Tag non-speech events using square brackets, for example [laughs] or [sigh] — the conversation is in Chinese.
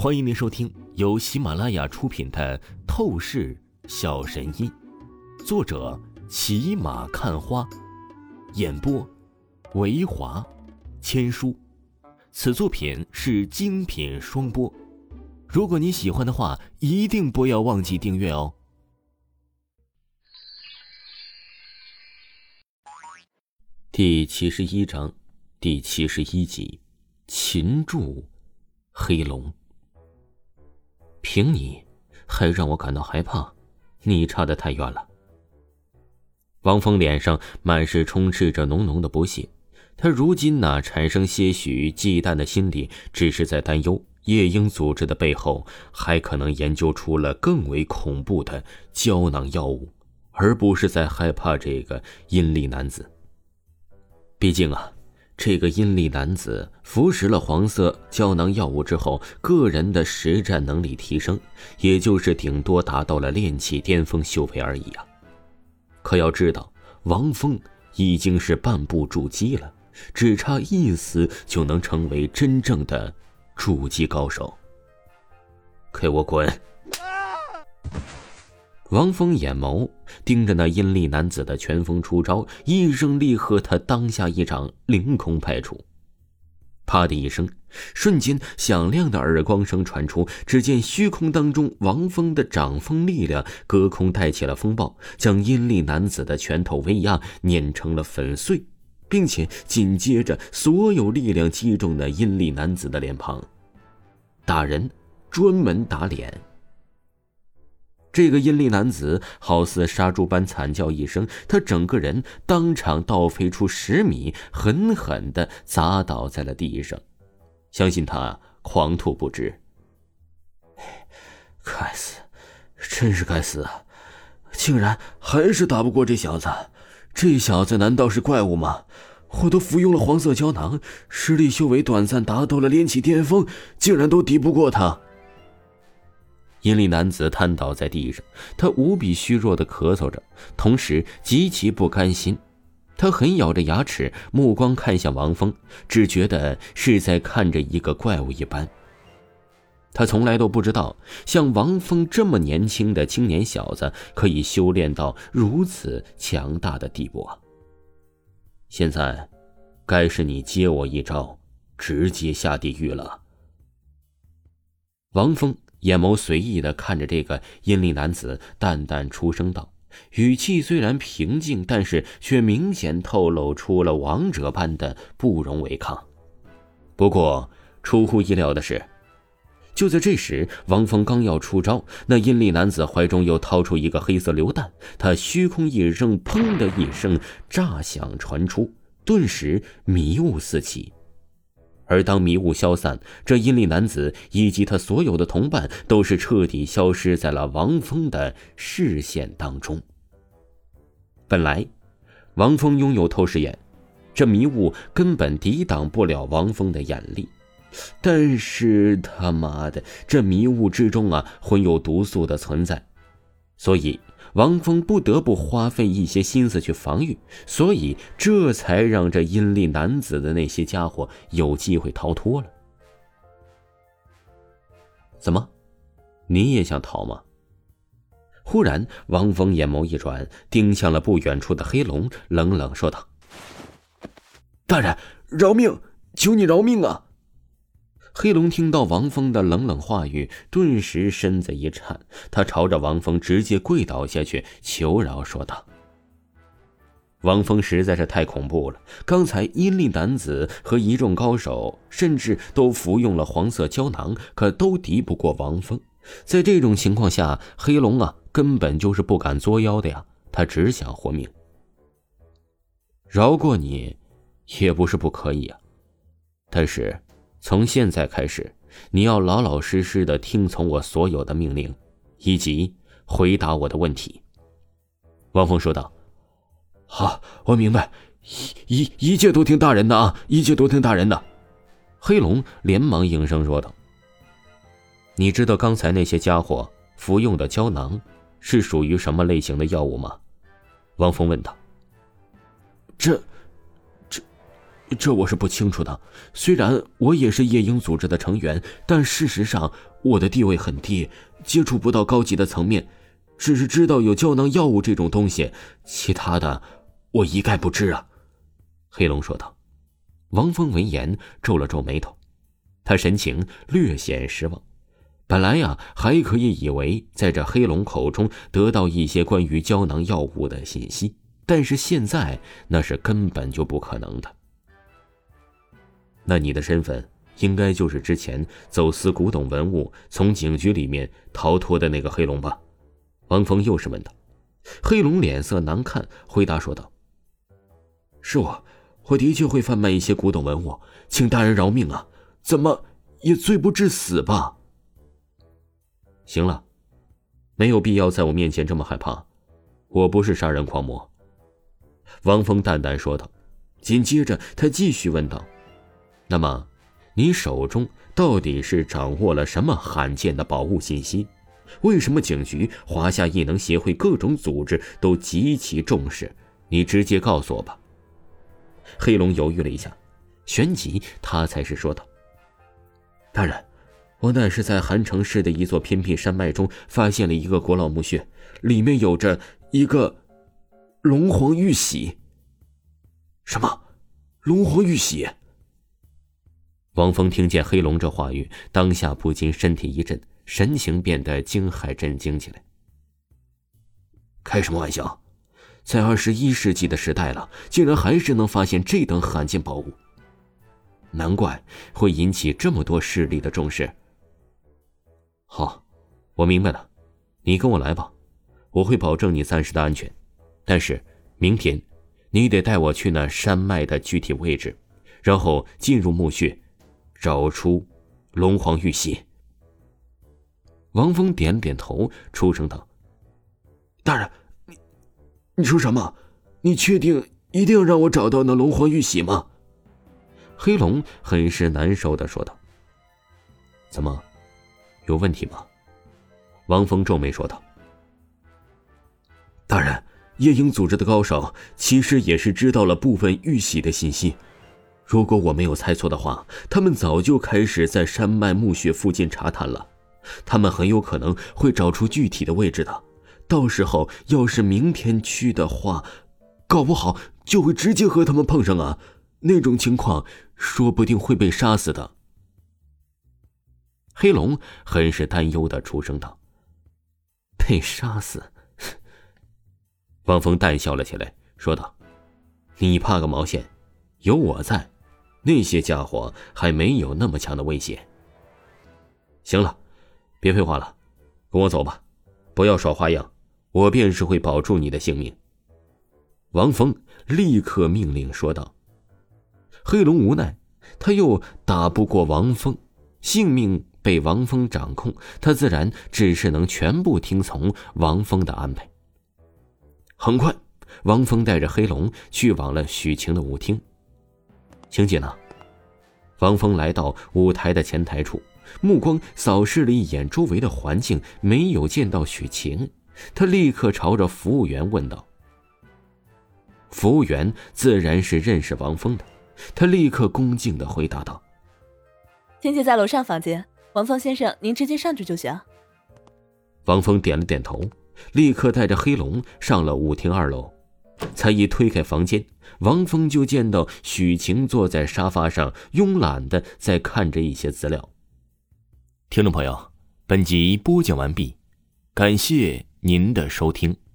欢迎您收听由喜马拉雅出品的《透视小神医》，作者骑马看花，演播维华千书。此作品是精品双播。如果你喜欢的话，一定不要忘记订阅哦。第七十一章，第七十一集，擒住黑龙。凭你，还让我感到害怕？你差得太远了。王峰脸上满是充斥着浓浓的不屑，他如今呢，产生些许忌惮的心理，只是在担忧夜莺组织的背后还可能研究出了更为恐怖的胶囊药物，而不是在害怕这个阴历男子。毕竟啊。这个阴历男子服食了黄色胶囊药物之后，个人的实战能力提升，也就是顶多达到了炼气巅峰修为而已啊。可要知道，王峰已经是半步筑基了，只差一丝就能成为真正的筑基高手。给我滚！王峰眼眸盯着那阴历男子的拳锋出招，一声厉喝，他当下一掌凌空拍出。啪的一声，瞬间响亮的耳光声传出。只见虚空当中，王峰的掌风力量隔空带起了风暴，将阴历男子的拳头威压碾成了粉碎，并且紧接着，所有力量击中了阴历男子的脸庞。打人，专门打脸。这个阴历男子好似杀猪般惨叫一声，他整个人当场倒飞出十米，狠狠的砸倒在了地上。相信他狂吐不止。[sighs] 该死，真是该死啊！竟然还是打不过这小子。这小子难道是怪物吗？我都服用了黄色胶囊，实力修为短暂达到了炼气巅峰，竟然都敌不过他。阴历男子瘫倒在地上，他无比虚弱的咳嗽着，同时极其不甘心。他狠咬着牙齿，目光看向王峰，只觉得是在看着一个怪物一般。他从来都不知道，像王峰这么年轻的青年小子，可以修炼到如此强大的地步啊！现在，该是你接我一招，直接下地狱了。王峰。眼眸随意的看着这个阴历男子，淡淡出声道，语气虽然平静，但是却明显透露出了王者般的不容违抗。不过出乎意料的是，就在这时，王峰刚要出招，那阴历男子怀中又掏出一个黑色榴弹，他虚空一扔，砰的一声炸响传出，顿时迷雾四起。而当迷雾消散，这阴历男子以及他所有的同伴都是彻底消失在了王峰的视线当中。本来，王峰拥有透视眼，这迷雾根本抵挡不了王峰的眼力。但是他妈的，这迷雾之中啊，混有毒素的存在，所以。王峰不得不花费一些心思去防御，所以这才让这阴历男子的那些家伙有机会逃脱了。怎么，你也想逃吗？忽然，王峰眼眸一转，盯向了不远处的黑龙，冷冷说道：“大人，饶命！求你饶命啊！”黑龙听到王峰的冷冷话语，顿时身子一颤，他朝着王峰直接跪倒下去，求饶说道：“王峰实在是太恐怖了！刚才阴历男子和一众高手，甚至都服用了黄色胶囊，可都敌不过王峰。在这种情况下，黑龙啊，根本就是不敢作妖的呀！他只想活命。饶过你，也不是不可以啊，但是……”从现在开始，你要老老实实的听从我所有的命令，以及回答我的问题。”王峰说道。“好，我明白，一一一切都听大人的啊，一切都听大人的。”黑龙连忙应声说道。“你知道刚才那些家伙服用的胶囊是属于什么类型的药物吗？”王峰问道。“这，这，我是不清楚的。虽然我也是夜鹰组织的成员，但事实上我的地位很低，接触不到高级的层面，只是知道有胶囊药物这种东西，其他的我一概不知啊。”黑龙说道。王峰闻言皱了皱眉头，他神情略显失望。本来呀，还可以以为在这黑龙口中得到一些关于胶囊药物的信息，但是现在那是根本就不可能的。那你的身份应该就是之前走私古董文物从警局里面逃脱的那个黑龙吧？王峰又是问道。黑龙脸色难看，回答说道：“是我。”我的确会贩卖一些古董文物，请大人饶命啊！怎么也罪不至死吧？行了，没有必要在我面前这么害怕，我不是杀人狂魔。”王峰淡淡说道。紧接着，他继续问道：“那么，你手中到底是掌握了什么罕见的宝物信息？为什么警局、华夏异能协会各种组织都极其重视？你直接告诉我吧。”黑龙犹豫了一下，旋即他才是说道：“大人，我乃是在韩城市的一座偏僻山脉中发现了一个古老墓穴，里面有着一个龙皇玉玺。什么？龙皇玉玺？”王峰听见黑龙这话语，当下不禁身体一震，神情变得惊骇震惊起来。开什么玩笑？在二十一世纪的时代了，竟然还是能发现这等罕见宝物，难怪会引起这么多势力的重视。好，我明白了，你跟我来吧，我会保证你暂时的安全，但是明天，你得带我去那山脉的具体位置，然后进入墓穴，找出龙皇玉玺。王峰点点头，出声道：“大人。”你说什么？你确定一定要让我找到那龙皇玉玺吗？黑龙很是难受的说道。怎么，有问题吗？王峰皱眉说道。大人，夜鹰组织的高手其实也是知道了部分玉玺的信息。如果我没有猜错的话，他们早就开始在山脉墓穴附近查探了。他们很有可能会找出具体的位置的。到时候要是明天去的话，搞不好就会直接和他们碰上啊！那种情况，说不定会被杀死的。黑龙很是担忧的出声道：“被杀死？” [laughs] 汪峰淡笑了起来，说道：“你怕个毛线？有我在，那些家伙还没有那么强的威胁。”行了，别废话了，跟我走吧，不要耍花样。我便是会保住你的性命。”王峰立刻命令说道。黑龙无奈，他又打不过王峰，性命被王峰掌控，他自然只是能全部听从王峰的安排。很快，王峰带着黑龙去往了许晴的舞厅。晴姐呢？王峰来到舞台的前台处，目光扫视了一眼周围的环境，没有见到许晴。他立刻朝着服务员问道：“服务员自然是认识王峰的，他立刻恭敬的回答道：‘婷姐在楼上房间，王峰先生，您直接上去就行。’王峰点了点头，立刻带着黑龙上了舞厅二楼。才一推开房间，王峰就见到许晴坐在沙发上，慵懒的在看着一些资料。听众朋友，本集播讲完毕，感谢。您的收听。